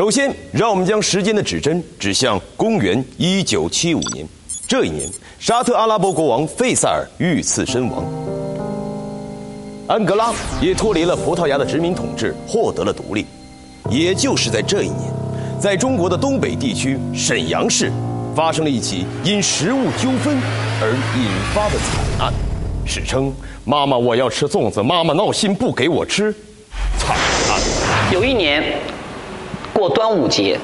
首先，让我们将时间的指针指向公元一九七五年。这一年，沙特阿拉伯国王费萨尔遇刺身亡，安哥拉也脱离了葡萄牙的殖民统治，获得了独立。也就是在这一年，在中国的东北地区沈阳市，发生了一起因食物纠纷而引发的惨案，史称“妈妈我要吃粽子，妈妈闹心不给我吃”。惨案。有一年过端午节，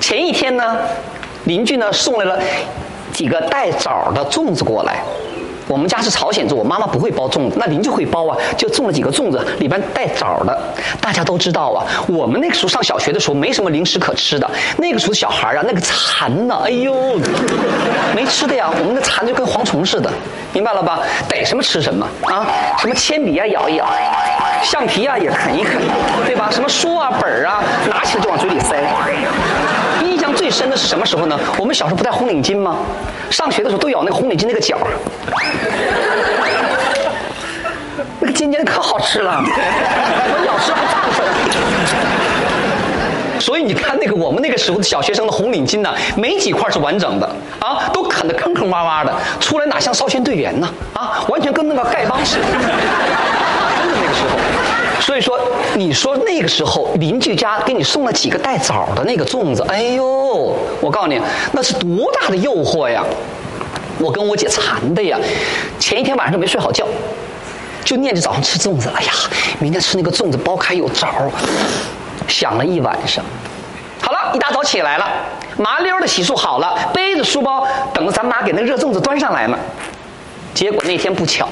前一天呢，邻居呢送来了几个带枣的粽子过来。我们家是朝鲜族，我妈妈不会包粽子，那邻居会包啊，就种了几个粽子，里边带枣的。大家都知道啊，我们那个时候上小学的时候没什么零食可吃的，那个时候小孩啊，那个馋呢，哎呦，没吃的呀，我们的馋就跟蝗虫似的，明白了吧？逮什么吃什么啊，什么铅笔啊咬一咬，橡皮啊也啃一啃，对吧？什么书啊本儿啊拿起来就往嘴里塞。印象最深的是什么时候呢？我们小时候不戴红领巾吗？上学的时候都咬那个红领巾那个角儿，那个尖尖的可好吃了，我咬吃还大部分。所以你看那个我们那个时候的小学生的红领巾呢，没几块是完整的啊，都啃得坑坑洼洼的，出来哪像少先队员呢？啊，完全跟那个丐帮似的。时候。所以说，你说那个时候邻居家给你送了几个带枣的那个粽子，哎呦，我告诉你，那是多大的诱惑呀！我跟我姐馋的呀，前一天晚上没睡好觉，就念着早上吃粽子。哎呀，明天吃那个粽子剥开有枣，想了一晚上。好了，一大早起来了，麻溜的洗漱好了，背着书包等着咱妈给那热粽子端上来呢。结果那天不巧。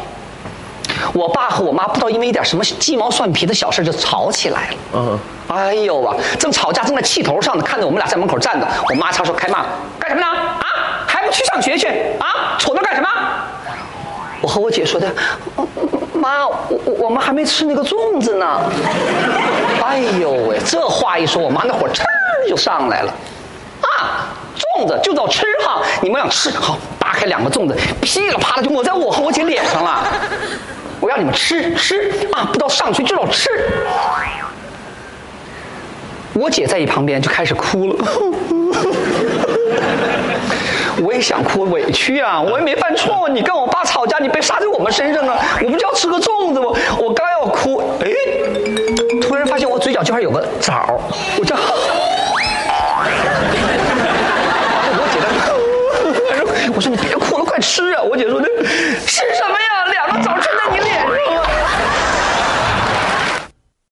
我爸和我妈不知道因为一点什么鸡毛蒜皮的小事就吵起来了。嗯，哎呦啊，正吵架正在气头上呢，看着我们俩在门口站着，我妈插手开骂：“干什么呢？啊，还不去上学去？啊，杵那干什么？”我和我姐说的：“妈，我我们还没吃那个粽子呢。”哎呦喂，这话一说，我妈那火呲就上来了。啊，粽子就叫吃哈，你们想吃好，扒开两个粽子，噼里啪啦就抹在我和我姐脸上了。你们吃吃啊！不知道上去就要吃。我姐在一旁边就开始哭了。我也想哭，委屈啊！我也没犯错，你跟我爸吵架，你别撒在我们身上啊！我不就要吃个粽子吗？我刚要哭，哎，突然发现我嘴角这块有个枣，我这。我姐在，我说你别哭了，快吃啊！我姐说的，吃什？